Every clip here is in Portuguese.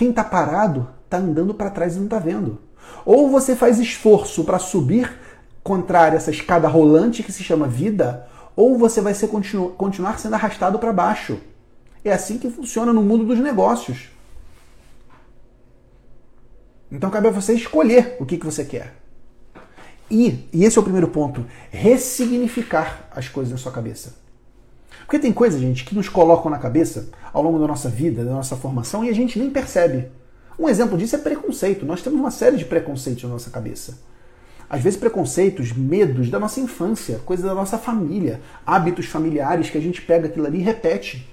Quem está parado está andando para trás e não está vendo. Ou você faz esforço para subir contrário essa escada rolante que se chama vida, ou você vai ser, continu, continuar sendo arrastado para baixo. É assim que funciona no mundo dos negócios. Então cabe a você escolher o que, que você quer. E, e esse é o primeiro ponto, ressignificar as coisas na sua cabeça. Porque tem coisas, gente, que nos colocam na cabeça ao longo da nossa vida, da nossa formação, e a gente nem percebe. Um exemplo disso é preconceito. Nós temos uma série de preconceitos na nossa cabeça. Às vezes, preconceitos, medos da nossa infância, coisas da nossa família, hábitos familiares que a gente pega aquilo ali e repete.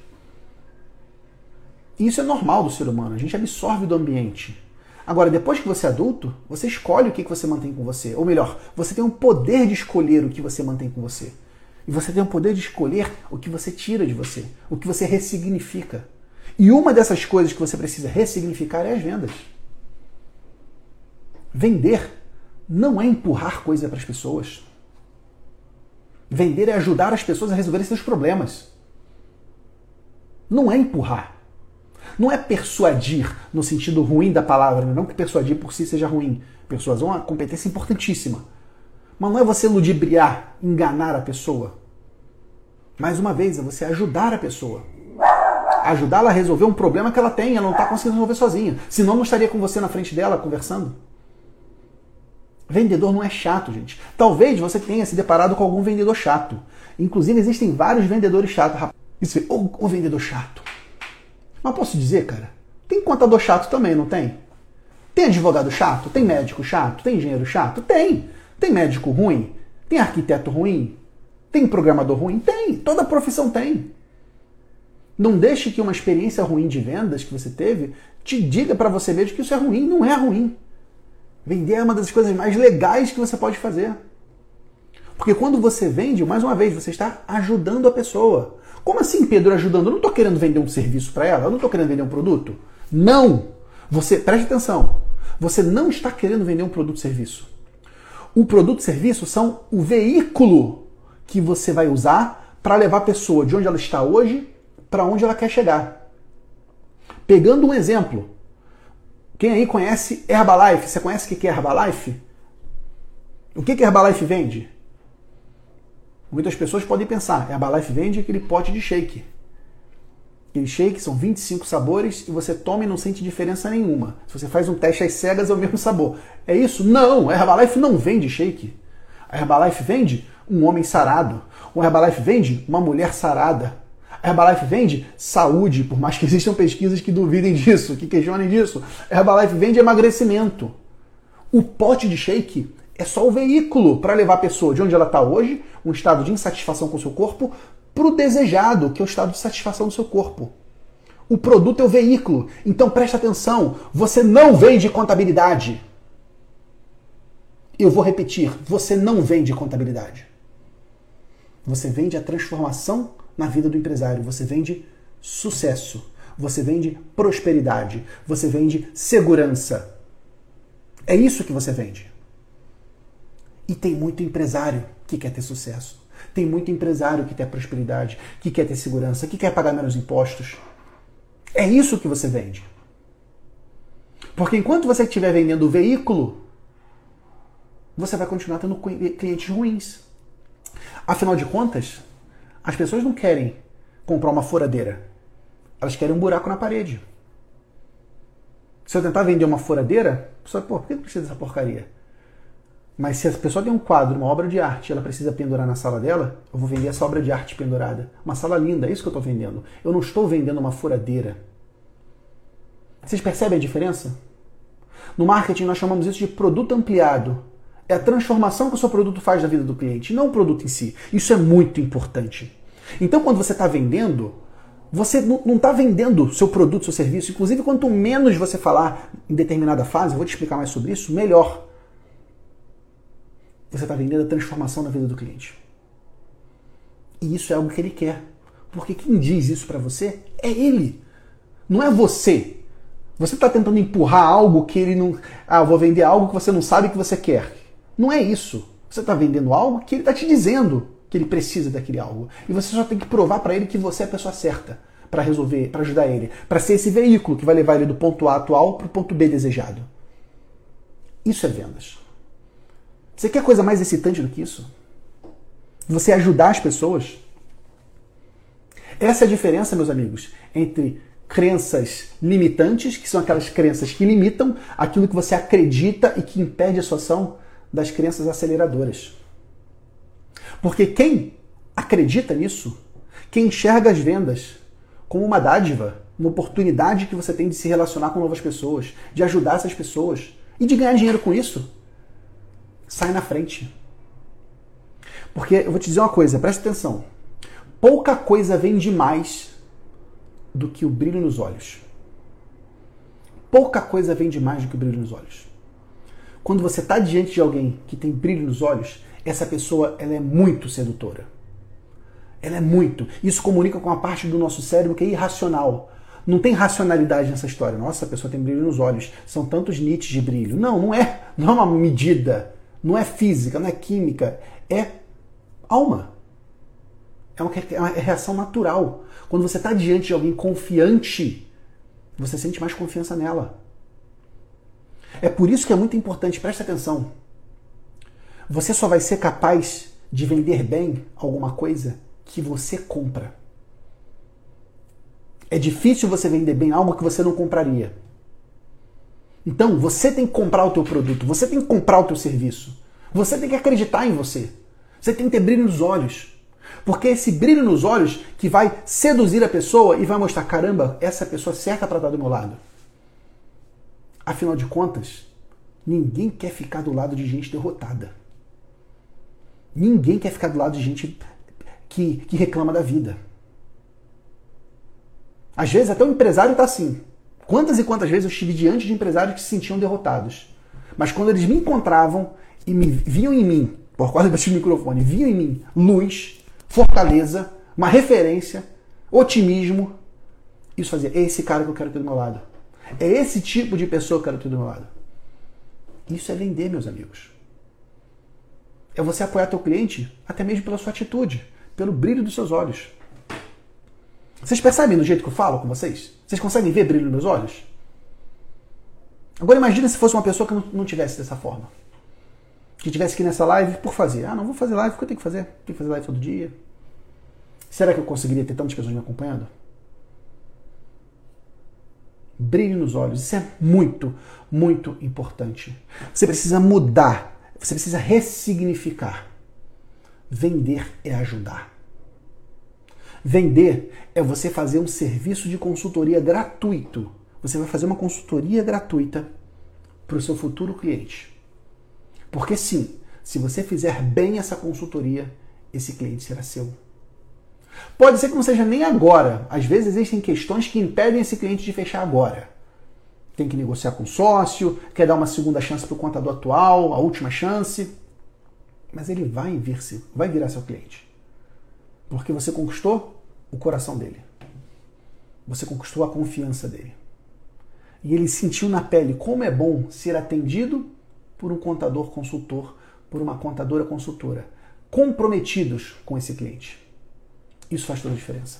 E isso é normal do ser humano, a gente absorve do ambiente. Agora, depois que você é adulto, você escolhe o que você mantém com você. Ou melhor, você tem o poder de escolher o que você mantém com você. E você tem o poder de escolher o que você tira de você, o que você ressignifica. E uma dessas coisas que você precisa ressignificar é as vendas. Vender não é empurrar coisa para as pessoas. Vender é ajudar as pessoas a resolverem seus problemas. Não é empurrar. Não é persuadir no sentido ruim da palavra, não que persuadir por si seja ruim. Persuasão é uma competência importantíssima. Mas não é você ludibriar, enganar a pessoa. Mais uma vez, é você ajudar a pessoa. Ajudá-la a resolver um problema que ela tem, ela não está conseguindo resolver sozinha. Senão não estaria com você na frente dela conversando. Vendedor não é chato, gente. Talvez você tenha se deparado com algum vendedor chato. Inclusive, existem vários vendedores chatos. Isso, o, o vendedor chato. Mas posso dizer, cara, tem contador chato também, não tem? Tem advogado chato? Tem médico chato? Tem engenheiro chato? Tem. Tem médico ruim? Tem arquiteto ruim? Tem programador ruim? Tem. Toda profissão tem. Não deixe que uma experiência ruim de vendas que você teve te diga para você mesmo que isso é ruim. Não é ruim. Vender é uma das coisas mais legais que você pode fazer. Porque quando você vende, mais uma vez, você está ajudando a pessoa. Como assim, Pedro, ajudando? Eu não estou querendo vender um serviço para ela, eu não estou querendo vender um produto. Não! Você, preste atenção, você não está querendo vender um produto ou serviço. O produto e serviço são o veículo que você vai usar para levar a pessoa de onde ela está hoje para onde ela quer chegar. Pegando um exemplo, quem aí conhece Herbalife? Você conhece o que é Herbalife? O que Herbalife vende? Muitas pessoas podem pensar, Herbalife vende aquele pote de shake. Shake são 25 sabores e você toma e não sente diferença nenhuma. Se você faz um teste às cegas, é o mesmo sabor. É isso? Não! A Herbalife não vende shake. A Herbalife vende um homem sarado. O Herbalife vende uma mulher sarada. A Herbalife vende saúde, por mais que existam pesquisas que duvidem disso, que questionem disso. A Herbalife vende emagrecimento. O pote de shake é só o veículo para levar a pessoa de onde ela está hoje, um estado de insatisfação com o seu corpo, para o desejado, que é o estado de satisfação do seu corpo. O produto é o veículo. Então presta atenção, você não vende contabilidade. Eu vou repetir, você não vende contabilidade. Você vende a transformação na vida do empresário, você vende sucesso, você vende prosperidade, você vende segurança. É isso que você vende. E tem muito empresário que quer ter sucesso. Tem muito empresário que quer prosperidade, que quer ter segurança, que quer pagar menos impostos. É isso que você vende. Porque enquanto você estiver vendendo o veículo, você vai continuar tendo clientes ruins. Afinal de contas, as pessoas não querem comprar uma furadeira. Elas querem um buraco na parede. Se eu tentar vender uma furadeira, a pessoa, pô, por que precisa dessa porcaria? Mas se a pessoa tem um quadro, uma obra de arte, ela precisa pendurar na sala dela, eu vou vender essa obra de arte pendurada. Uma sala linda, é isso que eu estou vendendo. Eu não estou vendendo uma furadeira. Vocês percebem a diferença? No marketing nós chamamos isso de produto ampliado. É a transformação que o seu produto faz na vida do cliente, não o produto em si. Isso é muito importante. Então, quando você está vendendo, você não está vendendo seu produto, seu serviço. Inclusive, quanto menos você falar em determinada fase, eu vou te explicar mais sobre isso, melhor você está vendendo a transformação na vida do cliente. E isso é algo que ele quer. Porque quem diz isso para você é ele. Não é você. Você está tentando empurrar algo que ele não. Ah, vou vender algo que você não sabe que você quer. Não é isso. Você está vendendo algo que ele está te dizendo que ele precisa daquele algo. E você só tem que provar para ele que você é a pessoa certa. para resolver, para ajudar ele, para ser esse veículo que vai levar ele do ponto A atual para o ponto B desejado. Isso é vendas. Você quer coisa mais excitante do que isso? Você ajudar as pessoas? Essa é a diferença, meus amigos, entre crenças limitantes, que são aquelas crenças que limitam aquilo que você acredita e que impede a sua ação, das crenças aceleradoras. Porque quem acredita nisso, quem enxerga as vendas como uma dádiva, uma oportunidade que você tem de se relacionar com novas pessoas, de ajudar essas pessoas e de ganhar dinheiro com isso, sai na frente. Porque eu vou te dizer uma coisa, presta atenção. Pouca coisa vende mais do que o brilho nos olhos. Pouca coisa vende mais do que o brilho nos olhos. Quando você está diante de alguém que tem brilho nos olhos, essa pessoa ela é muito sedutora. Ela é muito. Isso comunica com a parte do nosso cérebro que é irracional. Não tem racionalidade nessa história. Nossa, a pessoa tem brilho nos olhos. São tantos nits de brilho. Não, não é. Não é uma medida. Não é física, não é química. É alma. É uma, é uma reação natural. Quando você está diante de alguém confiante, você sente mais confiança nela. É por isso que é muito importante, preste atenção. Você só vai ser capaz de vender bem alguma coisa que você compra. É difícil você vender bem algo que você não compraria. Então, você tem que comprar o teu produto, você tem que comprar o teu serviço. Você tem que acreditar em você. Você tem que ter brilho nos olhos. Porque é esse brilho nos olhos que vai seduzir a pessoa e vai mostrar, caramba, essa pessoa certa para estar do meu lado. Afinal de contas, ninguém quer ficar do lado de gente derrotada. Ninguém quer ficar do lado de gente que, que reclama da vida. Às vezes até o empresário está assim. Quantas e quantas vezes eu estive diante de empresários que se sentiam derrotados. Mas quando eles me encontravam e me viam em mim, por causa desse microfone, viam em mim luz, fortaleza, uma referência, otimismo, isso fazia, é esse cara que eu quero ter do meu lado. É esse tipo de pessoa que eu quero ter do meu lado. Isso é vender, meus amigos. É você apoiar teu cliente até mesmo pela sua atitude pelo brilho dos seus olhos. Vocês percebem do jeito que eu falo com vocês? Vocês conseguem ver brilho nos meus olhos? Agora imagine se fosse uma pessoa que não, tivesse dessa forma. Que tivesse aqui nessa live por fazer. Ah, não vou fazer live porque eu tenho que fazer. Tenho que fazer live todo dia. Será que eu conseguiria ter tantas pessoas me acompanhando? Brilho nos olhos. Isso é muito, muito importante. Você precisa mudar. Você precisa ressignificar. Vender é ajudar. Vender é você fazer um serviço de consultoria gratuito. Você vai fazer uma consultoria gratuita para o seu futuro cliente. Porque sim, se você fizer bem essa consultoria, esse cliente será seu. Pode ser que não seja nem agora. Às vezes existem questões que impedem esse cliente de fechar agora. Tem que negociar com o sócio, quer dar uma segunda chance para o contador atual, a última chance mas ele vai vir-se, vai virar seu cliente. Porque você conquistou o coração dele. Você conquistou a confiança dele. E ele sentiu na pele como é bom ser atendido por um contador consultor, por uma contadora consultora, comprometidos com esse cliente. Isso faz toda a diferença.